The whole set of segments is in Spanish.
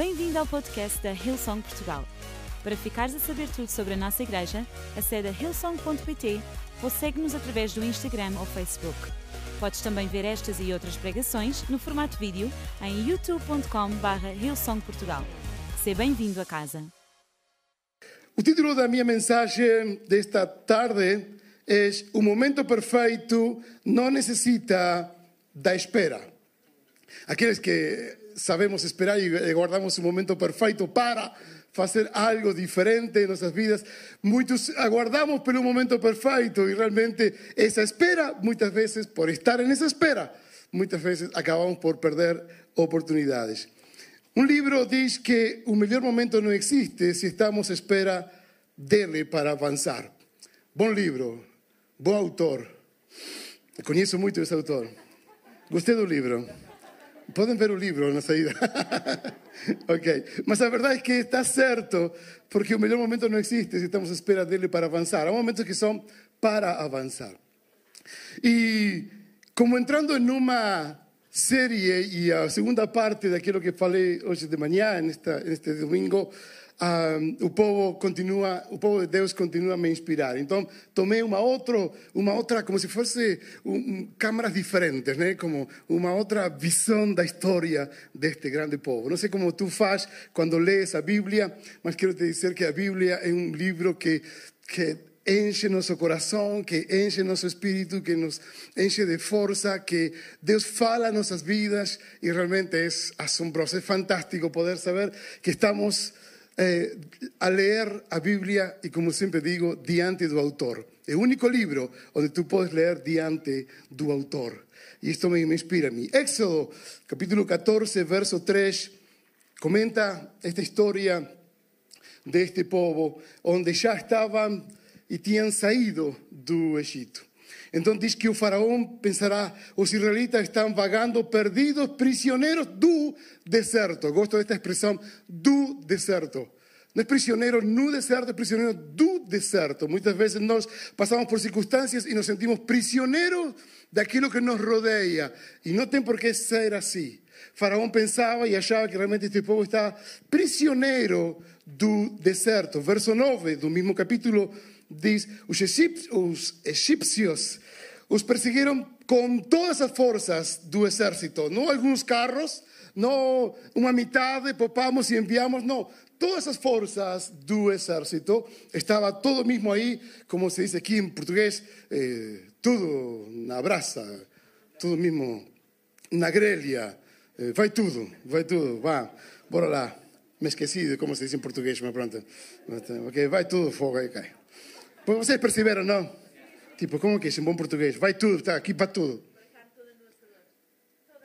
Bem-vindo ao podcast da Hillsong Portugal. Para ficares a saber tudo sobre a nossa igreja, acede a hillsong.pt ou segue-nos através do Instagram ou Facebook. Podes também ver estas e outras pregações no formato vídeo em youtube.com.br hillsongportugal. Seja bem-vindo a casa. O título da minha mensagem desta tarde é O momento perfeito não necessita da espera. Aqueles que sabemos esperar e guardamos o momento perfeito para fazer algo diferente em nossas vidas, muitos aguardamos pelo momento perfeito e realmente essa espera, muitas vezes, por estar nessa espera, muitas vezes acabamos por perder oportunidades. Um livro diz que o melhor momento não existe se estamos à espera dele para avançar. Bom livro, bom autor. Conheço muito esse autor. Gostei do livro. Podem ver o livro na saída. ok. Mas a verdade é que está certo, porque o melhor momento não existe se estamos à espera dele para avançar. Há momentos que são para avançar. E como entrando em uma série e a segunda parte daquilo que falei hoje de manhã, neste domingo, o povo continua, o povo de Deus continua a me inspirar. Então tomei uma outra, uma outra, como se fosse um, câmaras diferentes, né? Como uma outra visão da história deste grande povo. Não sei como tu faz quando lês a Bíblia, mas quero te dizer que a Bíblia é um livro que que enche nosso coração, que enche nosso espírito, que nos enche de força, que Deus fala nossas vidas e realmente é assombroso, é fantástico poder saber que estamos eh, a ler a Bíblia e, como sempre digo, diante do autor. O único livro onde tu podes ler diante do autor. E isto me, me inspira a mim. Éxodo, capítulo 14, verso 3, comenta esta história deste povo, onde já estavam e tinham saído do Egito. Então diz que o faraó pensará, os israelitas estão vagando perdidos, prisioneiros do deserto. Gosto desta expressão, do deserto. Não é prisioneiro no deserto, é prisioneiro do deserto. Muitas vezes nós passamos por circunstâncias e nos sentimos prisioneiros daquilo que nos rodeia. E não tem por que ser assim. Faraó pensava e achava que realmente este povo está prisioneiro do deserto. Verso 9 do mesmo capítulo diz: os egípcios os perseguiram com todas as forças do exército, não alguns carros, não uma metade, popamos e enviamos, não. Todas as forças do exército, estava todo mesmo aí, como se diz aqui em português, eh, tudo na brasa, tudo mesmo na grelha, eh, vai tudo, vai tudo, vá, bora lá. Me esqueci de como se diz em português, mas pronto. Ok, vai tudo, fogo aí cai. Vocês perceberam, não? Tipo, como que é em bom português? Vai tudo, está aqui para tudo.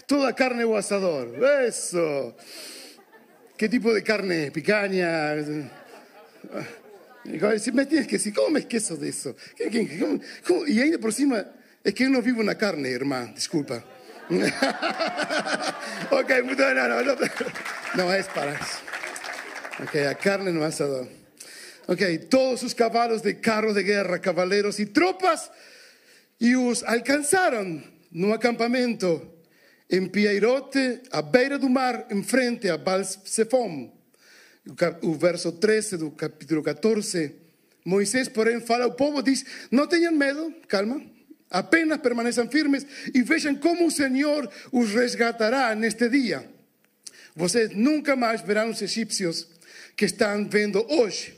Toda a carne é o assador. Isso. Que tipo de carne? Picanha? Tienes que decir, ¿cómo me esqueço disso? E ainda por cima, é que eu não vivo na carne, irmã, desculpa. ok, não, não, não, não é para isso. Ok, a carne no assador. Ok, todos os cavalos de carros de guerra, cavaleiros e tropas, e os alcançaram no acampamento em Piairote, à beira do mar, em frente a Baal-Zephon. O verso 13 do capítulo 14. Moisés, porém, fala ao povo, diz: Não tenham medo, calma, apenas permaneçam firmes e vejam como o Senhor os resgatará neste dia. Vocês nunca mais verão os egípcios que estão vendo hoje.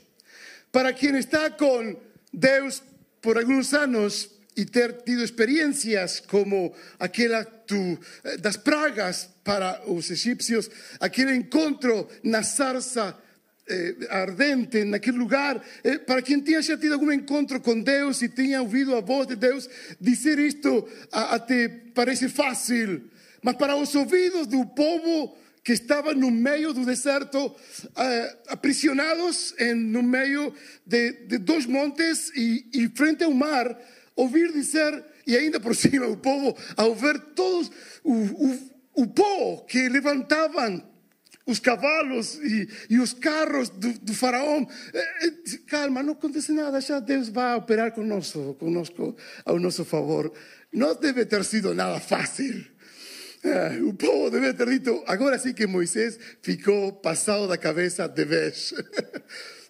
Para quien está con Deus por algunos años y ter tido experiencias como aquela tu, eh, das pragas para os egipcios, aquele encontro na sarça eh, ardente naquele lugar, eh, para quem tinha já tido algum encontro com Deus e tinha ouvido a voz de Deus, dizer isto até parece fácil, mas para os ouvidos do povo que estaban no meio do deserto, uh, aprisionados en no meio de, de dois montes e, e, frente ao mar, ouvir dizer, e ainda por cima o povo, ao ver todos o, o, que levantavam os cavalos e, os carros do, faraó, eh, calma, não acontece nada, já Deus vai operar conosco, conosco ao nosso favor. Não deve ter sido nada fácil. O povo deve ter dito, agora sim que Moisés ficou passado da cabeça de vez.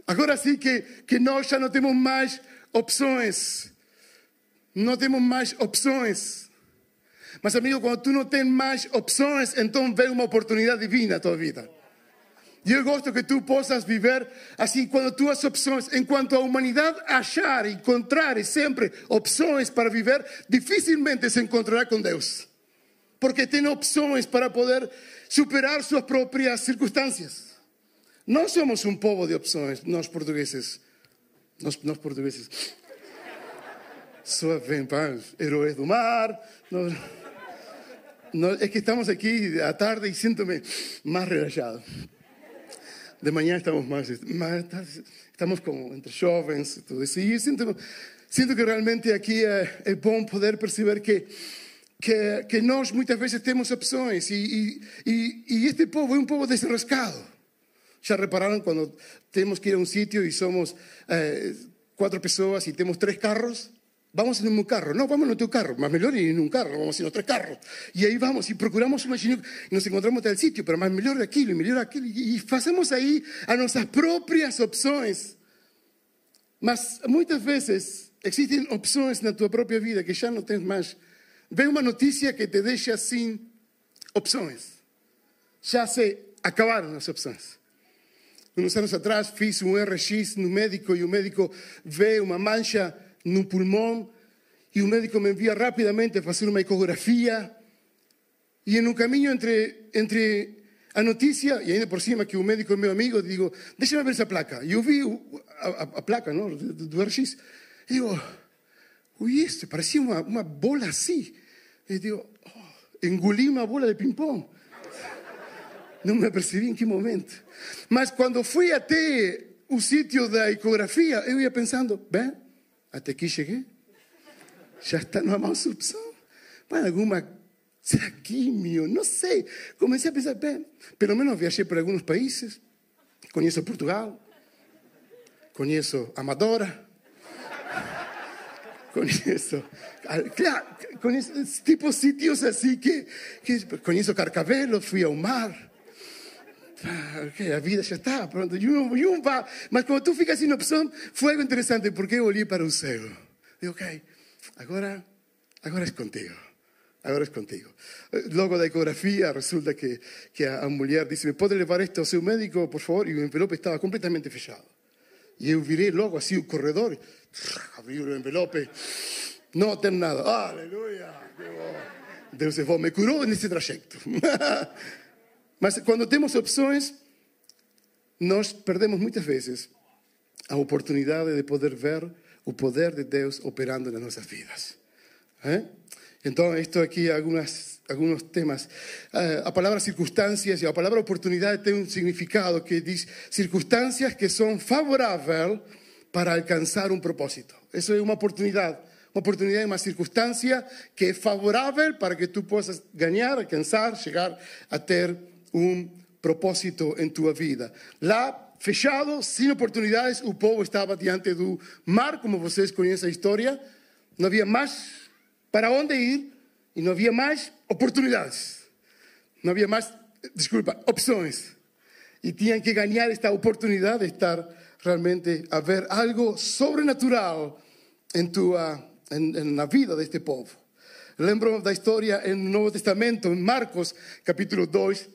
Agora sim que, que nós já não temos mais opções. Não temos mais opções. Mas, amigo, quando tu não tens mais opções, então vem uma oportunidade divina na tua vida. E eu gosto que tu possas viver assim, quando tuas opções, enquanto a humanidade achar, encontrar sempre opções para viver, dificilmente se encontrará com Deus. Porque tem opções para poder superar suas próprias circunstâncias. Nós somos um povo de opções, nós portugueses. Nós, nós portugueses. Só heróis do mar. Nós, nós, é que estamos aqui à tarde e sinto-me mais relaxado. De manhã estamos mais, mais estamos com, entre jovens e tudo isso. E sinto, sinto que realmente aqui é, é bom poder perceber que que, que, nós muitas vezes temos opções e, este povo é um povo desenrascado. Já repararam quando temos que ir a um sítio e somos eh, quatro pessoas e temos três carros? Vamos em um carro. Não, vamos no teu carro. Mas melhor ir em um carro, vamos em outro carro. E aí vamos e procuramos uma e nos encontramos tal sítio, mas mais melhor aquilo, melhor aquilo. E fazemos aí as nossas próprias opções. Mas muitas vezes existem opções na tua própria vida que já não tens mais. Vem uma notícia que te deixa sem opções. Já se acabaram as opções. Uns anos atrás fiz um RX no médico e o médico vê uma mancha no pulmão e o médico me envia rapidamente a fazer uma ecografia. E no caminho entre, entre a notícia, e ainda por cima que o médico é meu amigo, digo, deixa-me ver essa placa. E eu vi a, a, a placa não, do, do RX. E digo, ui, isso, parecia uma, uma bola assim. E digo, oh, engoli uma bola de ping-pong. Não me percebi em que momento. Mas quando fui até o sítio da ecografia, eu ia pensando, bem, até aqui cheguei. Já está numa má opção. Vai alguma será químio? Não sei. Comecei a pensar, bem, pelo menos viajei por alguns países. Conheço Portugal. Conheço Amadora. Conheço, claro, conheço tipo sítios assim que, que conheço Carcavelo, fui ao mar. Ah, ok, a vida já está, pronto. Mas quando tu ficas sem opção, foi algo interessante, porque eu olhei para o céu. Digo, ok, agora, agora é contigo. Agora é contigo. Logo da ecografia, resulta que, que a, mulher disse: Me pode levar isto ao seu médico, por favor? E o envelope estava completamente fechado. E eu virei logo assim o corredor, abri o envelope, não tem nada. Aleluia! Deus me curou nesse trajeto. Mas quando temos opções, nós perdemos muitas vezes a oportunidade de poder ver o poder de Deus operando nas nossas vidas. ¿Eh? Então, isto aqui, algumas, alguns temas. Uh, a palavra circunstâncias e a palavra oportunidade tem um significado que diz circunstâncias que são favoráveis para alcançar um propósito. Isso é uma oportunidade. Uma oportunidade, uma circunstância que é favorável para que tu possas ganhar, alcançar, chegar a ter um propósito em tua vida. Lá, fechado, sem oportunidades, o povo estava diante do mar, como vocês conhecem a história. Não havia mais para onde ir e não havia mais oportunidades. Não havia mais, desculpa, opções. E tinham que ganhar esta oportunidade de estar realmente a ver algo sobrenatural em tua, en, en na vida deste povo. Lembro da história no Novo Testamento, em Marcos, capítulo 2,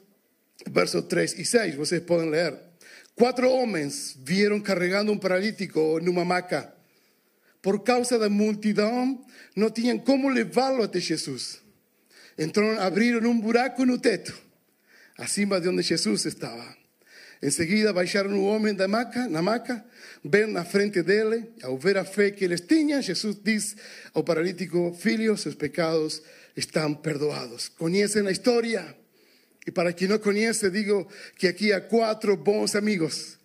versos 3 e 6, vocês podem ler. Quatro homens vieram carregando um paralítico numa maca. Por causa da multidão, não tinham como levá-lo até Jesus. Então abriram um buraco no teto, acima de onde Jesus estava. Em seguida, baixaram o homem da maca, na maca, bem na frente dele. Ao ver a fé que eles tinham, Jesus diz ao paralítico: Filho, seus pecados estão perdoados. Conhecem a história? E para quem não conhece, digo que aqui há quatro bons amigos.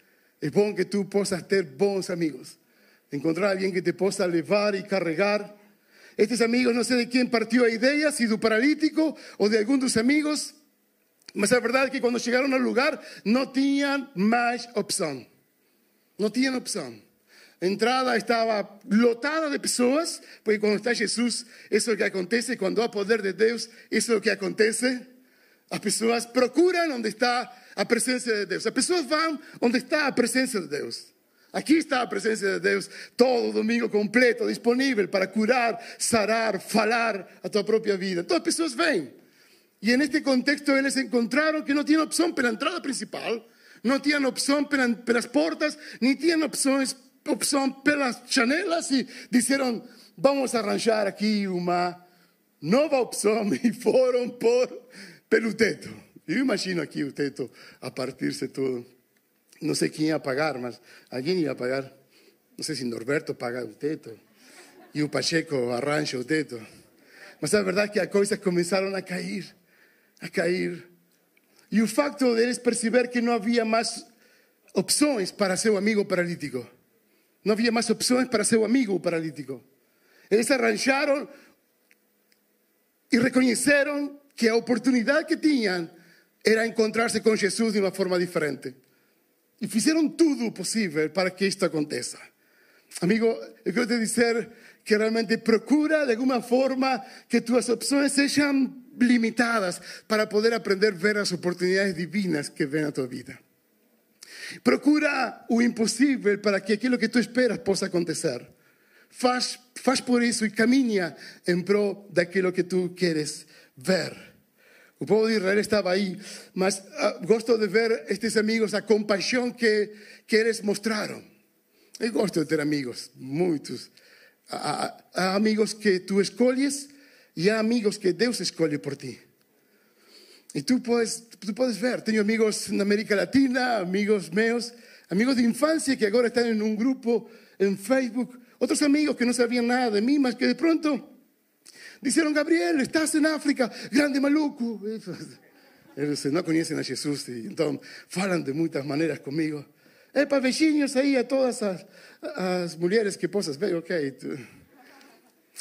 É bom que tu possas ter bons amigos. Encontrar alguém que te possa levar e carregar. Estes amigos, não sei de quem partiu a ideia, se do paralítico ou de algum dos amigos. Mas a verdade é que quando chegaram ao lugar, tinham mais opção. Não tinham opção. A entrada estava lotada de pessoas, porque quando está Jesus, isso é o que acontece. Quando há poder de Deus, isso é o que acontece. As pessoas procuram onde está a presença de Deus. As pessoas vão onde está a presença de Deus. Aqui está a presença de Deus todo domingo completo, disponível para curar, sarar, falar a tua própria vida. Então as pessoas vêm. E neste contexto eles encontraram que não tinham opção pela entrada principal, não tinham opção pelas portas, nem tinham opções, opção pelas janelas e disseram, vamos arranjar aqui uma nova opção e foram por pelo teto. Eu imagino aqui o teto a partir-se todo. Não sei quem ia pagar, mas alguém ia pagar. Não sei se Norberto paga teto e o Pacheco arranja o teto. Mas a verdade é que as coisas começaram a cair, a cair. E o facto deles perceber que não havia mais opções para seu amigo paralítico. Não havia mais opções para seu amigo paralítico. Eles arranjaram e reconheceram que a oportunidade que tinham era encontrar-se com Jesus de uma forma diferente. E fizeram tudo o possível para que isto aconteça. Amigo, eu quero te dizer que realmente procura de alguma forma que tuas opções sejam limitadas para poder aprender a ver as oportunidades divinas que vêm na tua vida. Procura o impossível para que aquilo que tu esperas possa acontecer. Faz, faz por isso e caminha em prol daquilo que tu queres ver. O povo de Israel estava aí, mas uh, gosto de ver estes amigos, a compaixão que, que eles mostraram. Eu gosto de ter amigos, muitos. Há, há amigos que tu escolhes e há amigos que Deus escolhe por ti. E tu podes, tu podes ver, tenho amigos na América Latina, amigos meus, amigos de infância que agora estão em um grupo em Facebook, outros amigos que não sabiam nada de mim, mas que de pronto disseram, Gabriel, estás em África, grande maluco. Eles não conhecem a Jesus então falam de muitas maneiras comigo. É para beijinhos aí a todas as, as mulheres que possas ver, ok. Tu,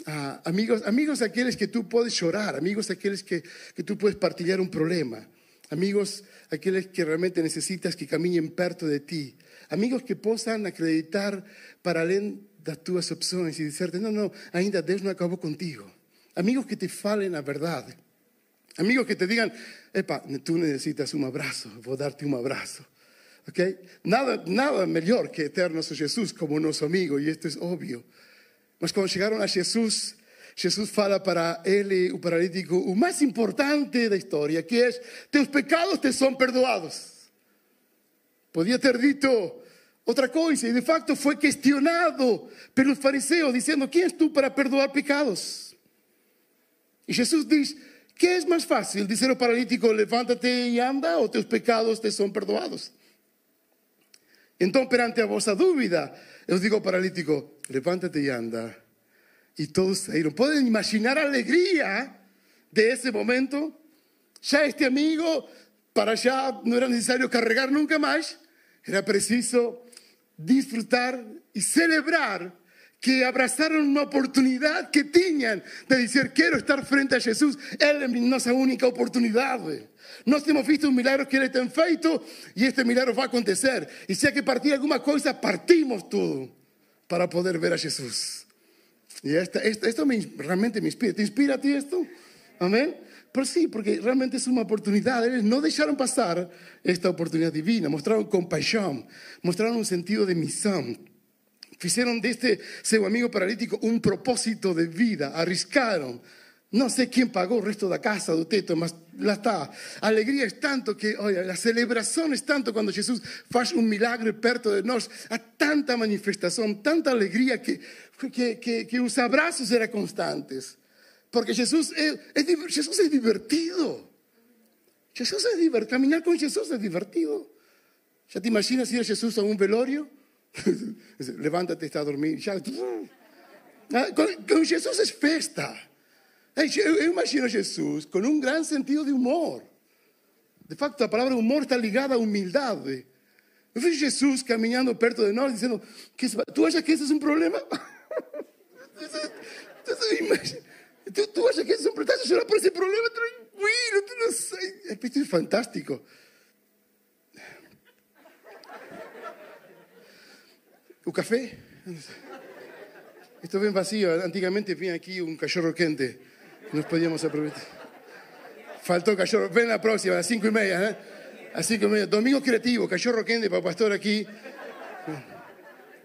ah, amigos, amigos aqueles que tú puedes chorar, amigos aqueles que, que tú puedes partilhar un problema, amigos aqueles que realmente necesitas que caminen perto de ti, amigos que possam acreditar para além das tuas opções e dizer-te, não, não, ainda Deus não acabou contigo. Amigos que te falem a verdade. Amigos que te digam, epa, tu necessitas um abraço, vou dar-te um abraço. Okay? Nada, nada melhor que ter nosso Jesus como nosso amigo, e isto é óbvio. Mas quando chegaram a Jesus, Jesus fala para ele, o paralítico, o mais importante da história, que é: teus pecados te são perdoados. Podia ter dito outra coisa, e de facto foi questionado pelos fariseus, dizendo: Quem és tu para perdoar pecados? E Jesus diz: Que é mais fácil dizer ao paralítico: Levanta-te e anda, ou teus pecados te são perdoados? Então, perante a vossa dúvida, eu digo paralítico: levántate y anda. Y todos salieron. ¿Pueden imaginar alegría de ese momento? Ya este amigo, para allá no era necesario cargar nunca más, era preciso disfrutar y celebrar que abrazaron una oportunidad que tenían de decir, quiero estar frente a Jesús. Él es nuestra única oportunidad. Nós hemos visto un milagro que Ele tem feito y este milagro va a acontecer. Y si hay que partir alguna cosa, partimos todo para poder ver a Jesús. Y esto me, realmente me inspira. ¿Te inspira a ti esto? Amén. Pues sí, porque realmente es una oportunidad. Ellos no dejaron pasar esta oportunidad divina. Mostraron compasión, mostraron un sentido de misión. Hicieron de este seu amigo paralítico un propósito de vida. Arriscaron. No sé quién pagó el resto de la casa do teto, mas lá está. Alegría es tanto que, oye, la celebración es tanto cuando Jesús hace un milagre perto de nós. Há tanta manifestación, tanta alegría que, que, que, que os abrazos eran constantes. Porque Jesús es, es, Jesús es divertido. Jesús es divertido. Caminar con Jesús es divertido. ¿Ya te imaginas ir a Jesús a un velorio? Levántate, está a dormir. Con Jesús es festa. Eu imagino Jesus com um grande sentido de humor. De facto, a palavra humor está ligada à humildade. Eu vejo Jesus caminhando perto de nós, dizendo: Tu achas que esse é um problema? tu, achas que esse é um problema? Estás a chorar por esse problema? Tranquilo, tu. É fantástico. O café, Esto ven vacío. Antiguamente venía aquí un cachorro quente. Nos podíamos aprovechar. Faltó cachorro. Ven la próxima, a las cinco y media. ¿eh? A cinco y media. Domingo creativo, cachorro quente para pastor aquí.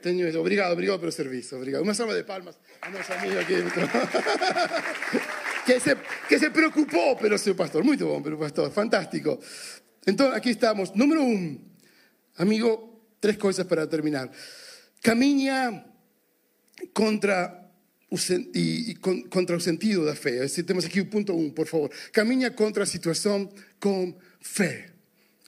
Tengo. Obrigado, obrigado pelo servicio. Obrigado. Una salva de palmas a nuestro amigo aquí. que, se, que se preocupó pelo seu pastor. Muito bom pelo pastor. Fantástico. Entonces, aquí estamos. Número uno. Amigo, tres cosas para terminar. Caminha contra o, e, e con, contra o sentido da fé. Temos aqui o ponto 1, um, por favor. Caminha contra a situação com fé.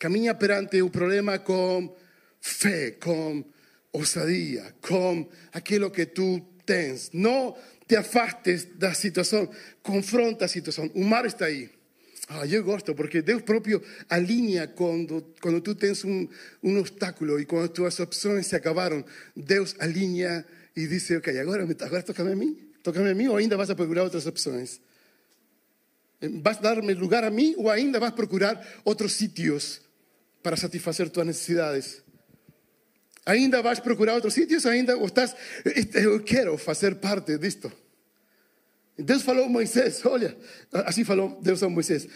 Caminha perante o problema com fé, com ousadia, com aquilo que tu tens. Não te afastes da situação, confronta a situação. O mar está aí. Ah, eu gosto, porque Deus próprio alinha quando, quando tu tens um, um obstáculo e quando tuas opções se acabaram. Deus alinha e dice, ok, agora, agora toca-me a mim? Toca-me a mim ou ainda vas a procurar outras opções? ¿Vas a darme lugar a mí o ainda vas a procurar outros sitios para satisfacer tuas necessidades? Ainda vas a procurar outros sitios? Ainda ou estás, eu quero fazer parte disto? Deus falou a Moisés, olha, assim falou Deus a Moisés.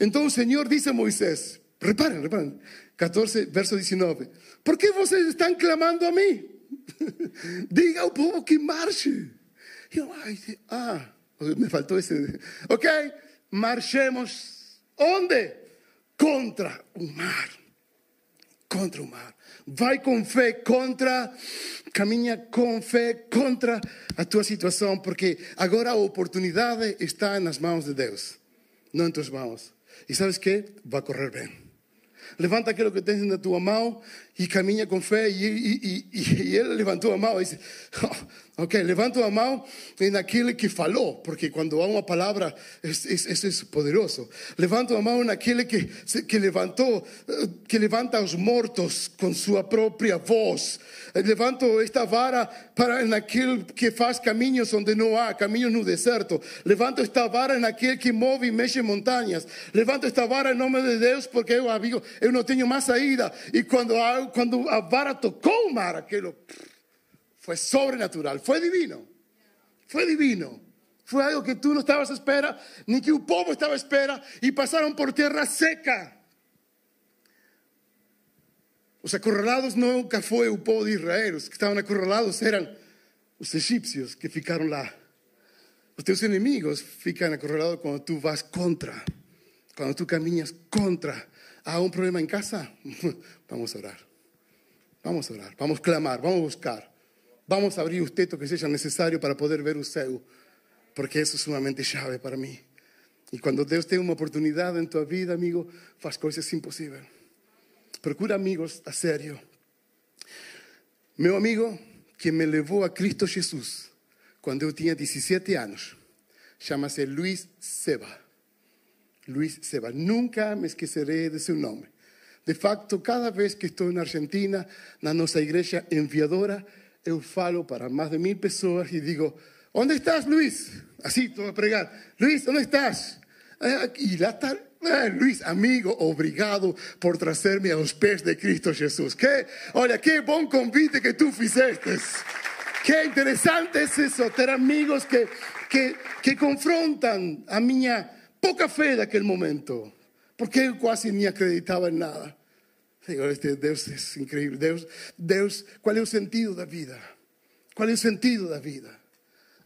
Então o Senhor disse a Moisés, reparem, reparem, 14, verso 19, ¿por que vocês estão clamando a mim? Diga ao povo que marche. Eu, ai, ah, me faltou esse. Ok, marchemos. Onde? Contra o mar. Contra o mar. Vai com fé contra, caminha com fé contra a tua situação, porque agora a oportunidade está nas mãos de Deus, não em tuas mãos. E sabes que? Vai correr bem. Levanta aquilo que tens na tua mão e caminha com fé. E, e, e, e ele levantou a mão e disse: oh, Ok, levanto a mão naquele que falou, porque quando há uma palavra, isso é poderoso. Levanto a mão naquele que, que levantou, eh, que levanta os mortos com sua própria voz. Levanto esta vara para naquele que faz caminhos onde não há, caminhos no deserto. Levanto esta vara naquele que move e mexe montanhas. Levanto esta vara em nome de Deus, porque eu, amigo, eu não tenho mais saída. E quando a, quando a vara tocou o mar, aquilo foi sobrenatural, foi divino. Foi divino. Foi algo que tu não estavas à espera, nem que o povo estava à espera, e passaram por terra seca. Os acorralados nunca foi o povo de Israel, os que estavam acorralados eram os egípcios que ficaram lá. Os teus inimigos ficam acorralados quando tu vas contra, quando tu caminhas contra. Há um problema em casa? Vamos orar. Vamos orar, vamos clamar, vamos buscar. Vamos a abrir os tetos que seja necessário para poder ver céu, porque isso é sumamente chave para mim. E quando Deus tem uma oportunidade em tua vida, amigo, faz coisas impossíveis. Procura amigos a sério. Meu amigo, que me levou a Cristo Jesus quando eu tinha 17 anos, chama-se Luiz Seba. Luiz Seba. Nunca me esquecerei de seu nome. De facto, cada vez que estou na Argentina, na nossa igreja enviadora, eu falo para mais de mil pessoas e digo: Onde estás, Luiz? Assim, estou a pregar: Luiz, onde estás? E lá está Eh, Luis, amigo, obrigado por trazer-me aos pés de Cristo Jesus. Que, olha, que bom convite que tu fizeste. Que interessante é isso, ter amigos que, que, que confrontam a minha pouca fé daquele momento. Porque eu quase nem acreditava em nada. Digo, este Deus é incrível. Deus, Deus, qual é o sentido da vida? Qual é o sentido da vida?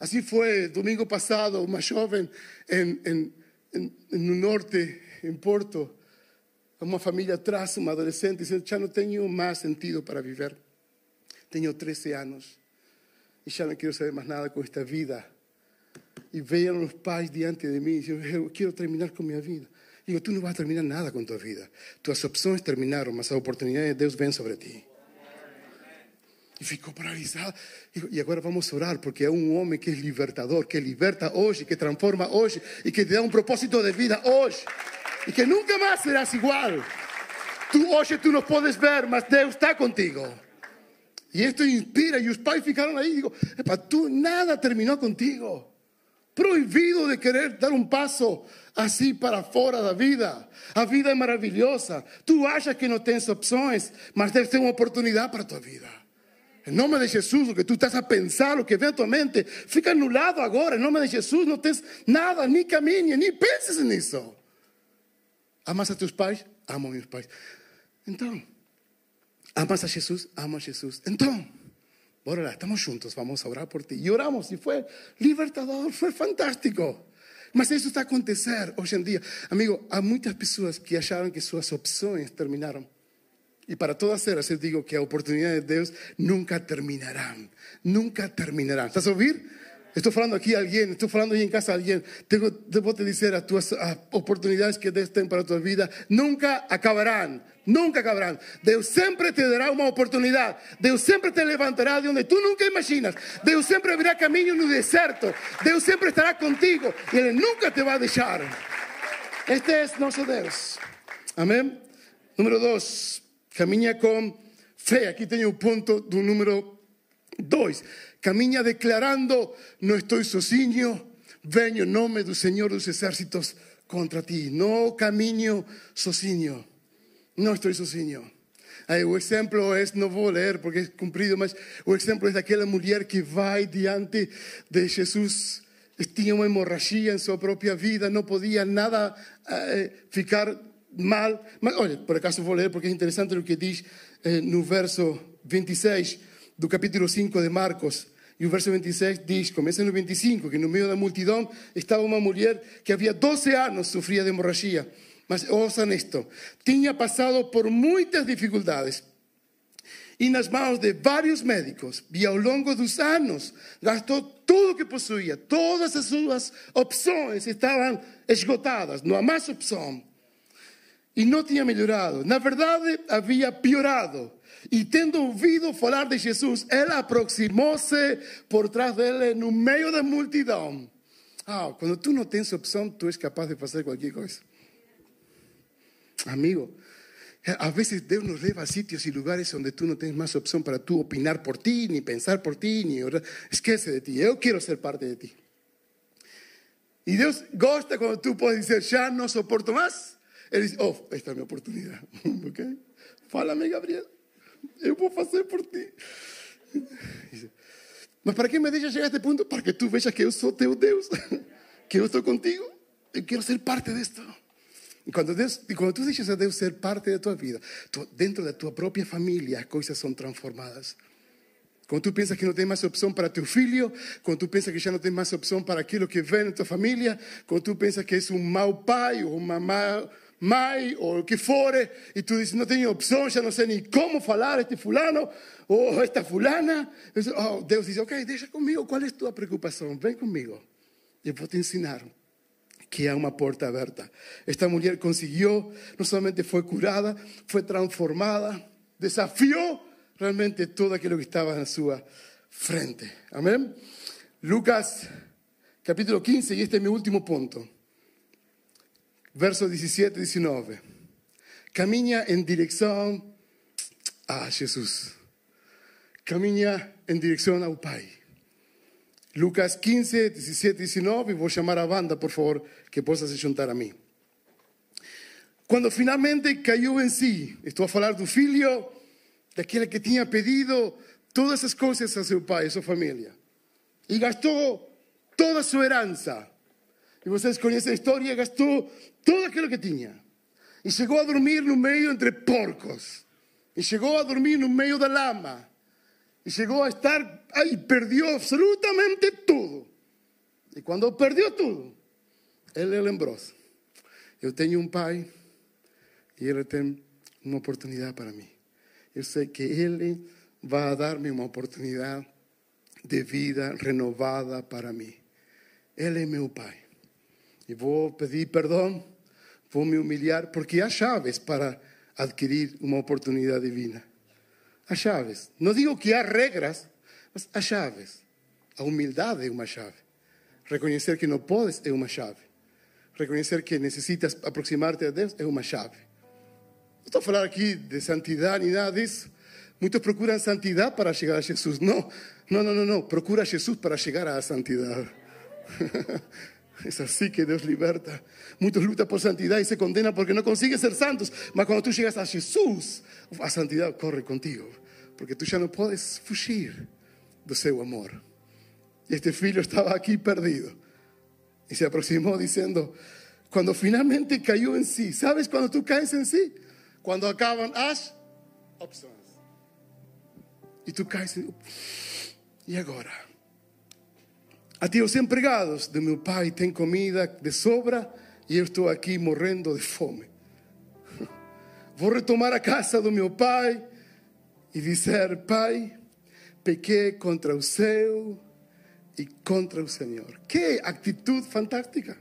Assim foi domingo passado, uma jovem em, em, em, no norte em Porto, uma família atrás, uma adolescente, dizendo: Já não tenho mais sentido para viver. Tenho 13 anos e já não quero saber mais nada com esta vida. E veio os pais diante de mim e disseram: Eu quero terminar com minha vida. Digo: Tu não vas terminar nada com tua vida. Tuas opções terminaram, mas a oportunidade de Deus vem sobre ti. E ficou paralisado. E agora vamos orar, porque é um homem que é libertador, que liberta hoje, que transforma hoje e que te dá um propósito de vida hoje. E que nunca mais serás igual. Tu, hoje tu não podes ver, mas Deus está contigo. E isto inspira. E os pais ficaram aí. Digo, epa, tu nada terminou contigo. Proibido de querer dar um passo assim para fora da vida. A vida é maravilhosa. Tu achas que não tens opções, mas Deus tem uma oportunidade para a tua vida. Em nome de Jesus, o que tu estás a pensar, o que vem à tua mente, fica anulado agora. Em nome de Jesus, não tens nada, nem caminhe, nem penses nisso. Amas a teus pais? Amo a meus pais. Então, amas a Jesus? Amo a Jesus. Então, bora lá, estamos juntos, vamos a orar por ti. E oramos, e foi libertador, foi fantástico. Mas isso está a acontecer hoje em dia. Amigo, há muitas pessoas que acharam que suas opções terminaram. E para todas elas eu digo que a oportunidade de Deus nunca terminarão. Nunca terminarão. ¿Estás a ouvir? Estou falando aqui a alguém, estou falando aí em casa a alguém. Tengo, vou te as tuas as oportunidades que tem para a tua vida nunca acabarão. Nunca acabarão. Deus sempre te dará uma oportunidade. Deus sempre te levantará de onde tu nunca imaginas. Deus sempre abrirá caminho no deserto. Deus sempre estará contigo. E Ele nunca te vai deixar. Este é nosso Deus. Amém? Número dois. Caminha com fé. Aqui tenho o ponto do número dois. Caminha declarando: Não estou sozinho. Venho em nome do Senhor dos Exércitos contra ti. Não caminho sozinho. Não estou sozinho. Aí, o exemplo é, não vou ler porque é cumprido, mas o exemplo é daquela mulher que vai diante de Jesus. Tinha uma hemorragia em sua própria vida, não podia nada eh, ficar mal. Mas por acaso vou ler porque é interessante o que diz eh, no verso 26 do capítulo 5 de Marcos. E o verso 26 diz, começa no 25, que no meio da multidão estava uma mulher que havia 12 anos sofria de hemorragia. Mas ouçam isto, tinha passado por muitas dificuldades e nas mãos de vários médicos, e ao longo dos anos gastou tudo que possuía, todas as suas opções estavam esgotadas, não há mais opção. E não tinha melhorado, na verdade havia piorado. E tendo ouvido falar de Jesus, ela aproximou-se por trás dele no meio da multidão. Ah, quando tu não tens opção, tu és capaz de fazer qualquer coisa. Amigo, a veces Dios nos lleva a sitios y lugares donde tú no tienes más opción para tú opinar por ti, ni pensar por ti, ni orar. Esquece de ti. Yo quiero ser parte de ti. Y Dios gosta cuando tú puedes decir, ya no soporto más. Él dice, oh, esta es mi oportunidad. ¿Ok? Fálame, Gabriel. Yo puedo hacer por ti. ¿Mas para qué me dejas llegar a este punto? Para que tú veas que yo soy teu Deus. Que yo estoy contigo. Yo quiero ser parte de esto. E quando, Deus, e quando tu deixas a Deus ser parte da tua vida, tu, dentro da tua própria família, as coisas são transformadas. Quando tu pensas que não tem mais opção para teu filho, quando tu pensas que já não tem mais opção para aquilo que vem na tua família, quando tu pensas que és um mau pai ou uma má ou o que for, e tu dizes, não tenho opção, já não sei nem como falar este fulano ou esta fulana, oh, Deus diz, ok, deixa comigo, qual é a tua preocupação? Vem comigo, eu vou te ensinar que há uma porta aberta. Esta mulher conseguiu, não somente foi curada, foi transformada, desafiou realmente todo aquilo que estava na sua frente. Amém? Lucas capítulo 15, e este é meu último ponto. Verso 17 e 19. Caminha em direção a Jesus. Caminha em direção ao Pai. Lucas 15, 17 19, vou chamar a banda, por favor, que possa se juntar a mim. Quando finalmente caiu em si, estou a falar do filho, daquele que tinha pedido todas as coisas a seu pai, a sua família, e gastou toda a sua herança. E vocês conhecem a história, gastou tudo aquilo que tinha. E chegou a dormir no meio entre porcos. E chegou a dormir no meio da lama. E chegou a estar ahí, perdió absolutamente todo. E quando perdeu tudo, ele lembrou: eu tenho um pai e ele tem uma oportunidade para mim. Eu sei que ele vai dar-me uma oportunidade de vida renovada para mim. Ele é meu pai. E vou pedir perdão, vou me humilhar, porque há chaves para adquirir uma oportunidade divina. Há chaves. Não digo que há regras, mas há chaves. A humildade é uma chave. Reconhecer que não podes é uma chave. Reconhecer que necessitas aproximar-te a Deus é uma chave. Não estou a falar aqui de santidade nem nada disso. Muitos procuram santidade para chegar a Jesus. Não, não, não, não. não. Procura Jesus para chegar à santidade. É assim que Deus liberta. Muitos lutam por santidade e se condenam porque não conseguem ser santos. Mas quando tu chegas a Jesus, a santidade corre contigo porque tú ya no puedes fugir de seu amor. Y este filho estaba aquí perdido y se aproximó diciendo, cuando finalmente cayó en sí, ¿sabes cuando tú caes en sí? Cuando acaban as opções. E tu cais em... E agora? Até os empregados de meu pai têm comida de sobra e eu estou aqui morrendo de fome. Vou retomar a casa do meu pai e dizer: Pai, pequei contra o céu e contra o Senhor. Que atitude fantástica!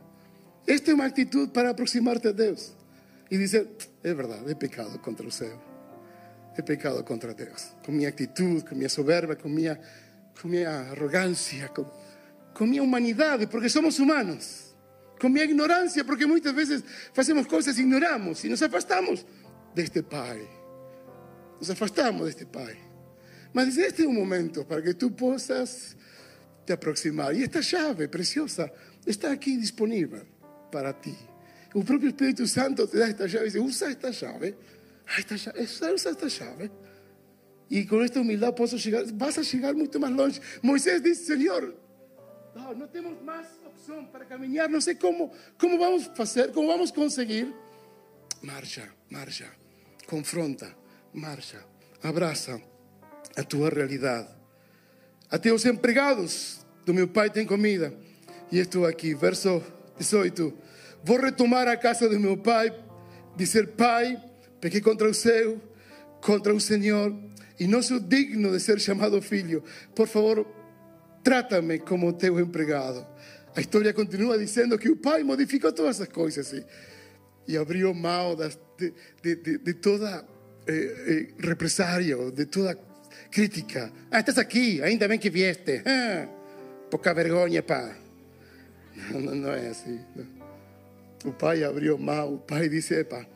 Esta é uma atitude para aproximar-te a Deus e dizer: É verdade, é pecado contra o céu. he pecado contra Dios, con mi actitud, con mi soberbia, con mi, con mi arrogancia, con, con mi humanidad, porque somos humanos, con mi ignorancia, porque muchas veces hacemos cosas, ignoramos y nos afastamos de este Pai. Nos afastamos de este Pai. Mas este es un momento para que tú puedas te aproximar. Y esta llave preciosa está aquí disponible para ti. El propio Espíritu Santo te da esta y dice, usa esta llave esta llave, usa esta llave. Y con esta humildad puedo llegar, vas a llegar mucho más longe. Moisés dice, Señor, no, no tenemos más opción para caminar, no sé cómo, cómo vamos a hacer, cómo vamos a conseguir. Marcha, marcha, confronta, marcha, abraza a tu realidad. A teus empregados do meu pai tem comida. E estou aqui, verso 18. Vou retomar a casa do meu pai, dizer: Pai, Pequé contra o céu, contra o Senhor, e não sou digno de ser chamado filho. Por favor, trata-me como teu empregado. A história continua dizendo que o pai modificou todas as coisas e, e abriu mão de, de, de, de, toda eh, eh, de toda crítica. Ah, estás aqui, ainda bem que vieste. Ah, pouca vergonha, pá. Não, não, é assim. O pai abriu mão, o pai disse: Epa,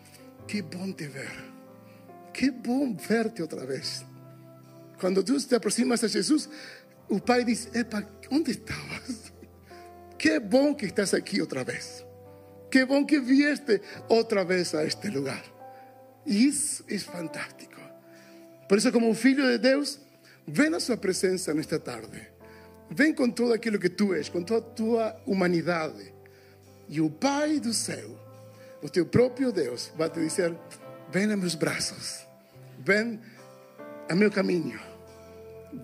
Qué bom te ver. Qué bom verte otra vez. Cuando tú te aproximas a Jesús, el Pai dice, Epa, ¿dónde estabas? Qué bom que estás aquí otra vez. Qué bom que vieste otra vez a este lugar. Y es, es fantástico. Por eso como un filho de Dios, ven a su presencia en esta tarde. Ven con todo aquilo que tú eres, con toda tu humanidad. Y el Pai do céu o teu próprio Deus vai te dizer: Vem a meus braços, vem a meu caminho,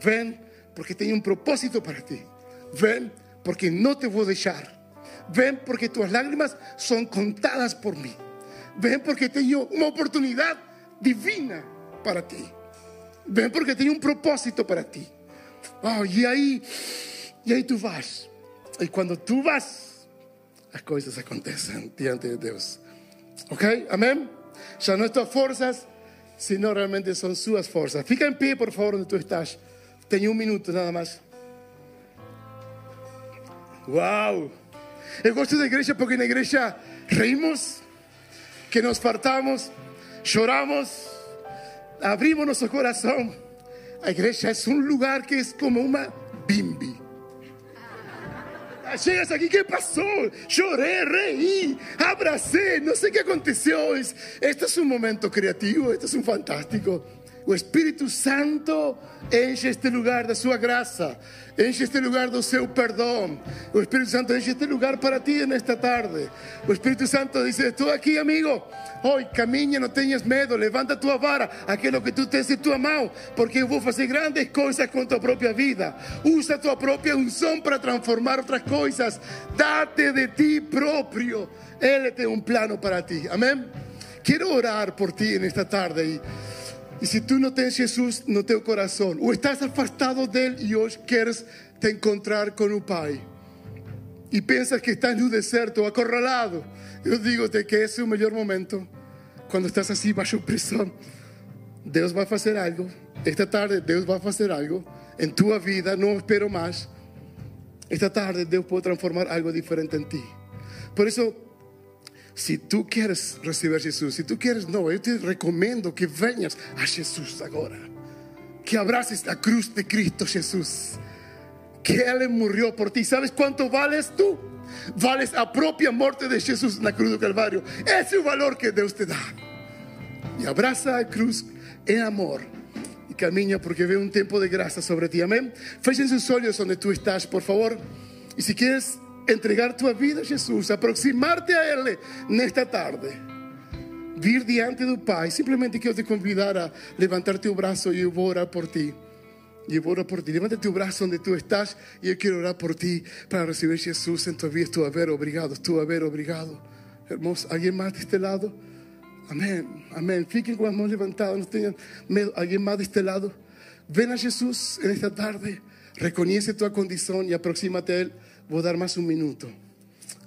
vem porque tenho um propósito para ti, vem porque não te vou deixar, vem porque tuas lágrimas são contadas por mim, vem porque tenho uma oportunidade divina para ti, vem porque tenho um propósito para ti. Oh, e aí, e aí tu vas, e quando tu vas, as coisas acontecem diante de Deus. ¿Ok? Amén. Ya no estas fuerzas, sino realmente son sus fuerzas. Fica en pie, por favor, donde tú estás. Tengo un minuto nada más. Wow. El gozo de iglesia porque en la iglesia reímos, que nos fartamos, lloramos, abrimos nuestro corazón. La iglesia es un lugar que es como una bimbi. Llegas aquí, ¿qué pasó? Lloré, reí, abracé, no sé qué aconteció. Este es un momento creativo, este es un fantástico. O Espírito Santo enche este lugar da sua graça, enche este lugar do seu perdão. O Espírito Santo enche este lugar para ti nesta tarde. O Espírito Santo diz: Estou aqui, amigo. Hoy caminha, não tenhas medo, levanta tua vara, aquilo que tu tens em tua mão, porque eu vou fazer grandes coisas com tua própria vida. Usa tua própria unção para transformar outras coisas. Date de ti próprio. Ele tem um plano para ti. Amém? Quero orar por ti nesta tarde. E y si tú no tienes Jesús no teu corazón o estás afastado de Él y hoy quieres te encontrar con un Pai y piensas que estás un deserto acorralado, yo digo que ese es el mejor momento cuando estás así bajo presión. Dios va a hacer algo. Esta tarde Dios va a hacer algo en tu vida, no espero más. Esta tarde Dios puede transformar algo diferente en ti. Por eso si tú quieres recibir a Jesús, si tú quieres, no, yo te recomiendo que vengas a Jesús ahora. Que abraces la cruz de Cristo Jesús. Que Él murió por ti. ¿Sabes cuánto vales tú? Vales a propia muerte de Jesús en la cruz del Calvario. Ese es el valor que Dios te da. Y abraza la cruz en amor. Y caminha porque veo um tempo de graça sobre ti. Amém? Fechem seus olhos onde tu estás, por favor. E se quieres entregar tua vida a Jesus, aproximar-te a Ele nesta tarde, vir diante do Pai, simplesmente quero te convidar a levantar teu braço e eu vou orar por ti. Y yo oro por ti. Levanta tu brazo donde tú estás y yo quiero orar por ti para recibir Jesús en tu vida. Tú haber obrigado, tú haber obrigado. Hermoso. ¿Alguien más de este lado? Amén, amén. Fiquen con las manos levantadas, no tengan miedo. ¿Alguien más de este lado? Ven a Jesús en esta tarde. Reconoce tu condición y aproxímate a Él. Voy a dar más un minuto.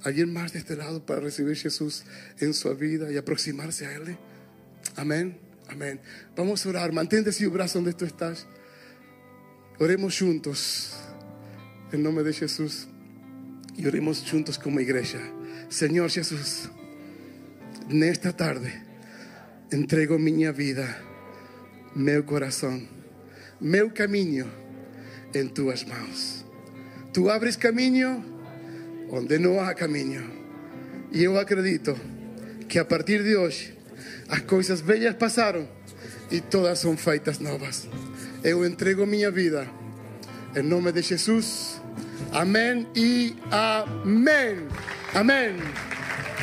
¿Alguien más de este lado para recibir Jesús en su vida y aproximarse a Él? Amén, amén. Vamos a orar. Mantente el brazo donde tú estás. Oremos juntos en nombre de Jesús y oremos juntos como iglesia. Señor Jesús, en esta tarde entrego mi vida, mi corazón, mi camino en tus manos. Tú abres camino donde no hay camino. Y yo acredito que a partir de hoy las cosas bellas pasaron y todas son feitas novas. Eu entrego minha vida. Em nome de Jesus. Amém e amém. Amém.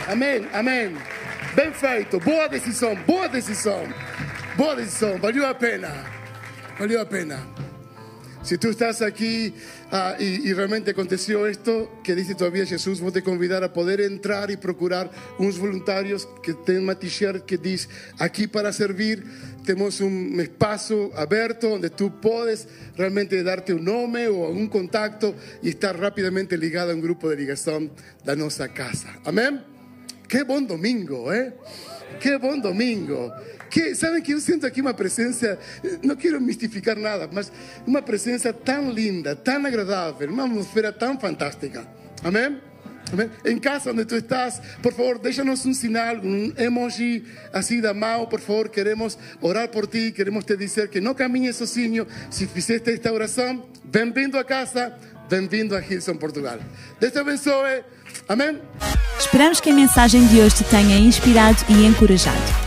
Amém. Amém. Bem feito. Boa decisão. Boa decisão. Boa decisão. Valeu a pena. Valeu a pena. Si tú estás aquí uh, y, y, realmente aconteció esto que dice todavía Jesús, voy a convidar a poder entrar y procurar unos voluntarios que tengan uma t-shirt que dice aquí para servir. Tenemos un espacio abierto donde tú puedes realmente darte un nombre o un contacto y estar rápidamente ligado a un grupo de ligación de nuestra casa. Amén. Qué buen domingo, ¿eh? Qué buen domingo. Que, ¿Saben que yo siento aquí una presencia, no quiero mistificar nada, mas una presencia tan linda, tan agradable, una atmósfera tan fantástica. Amén. Amén. En casa donde tú estás, por favor, déjanos un sinal, un emoji así de amado, por favor, queremos orar por ti, queremos te decir que no camines sozinho, si hiciste esta oración, bienvenido a casa, bienvenido a Hilson, Portugal. Deus te abençoe. Amém. Esperamos que a mensagem de hoje te tenha inspirado e encorajado.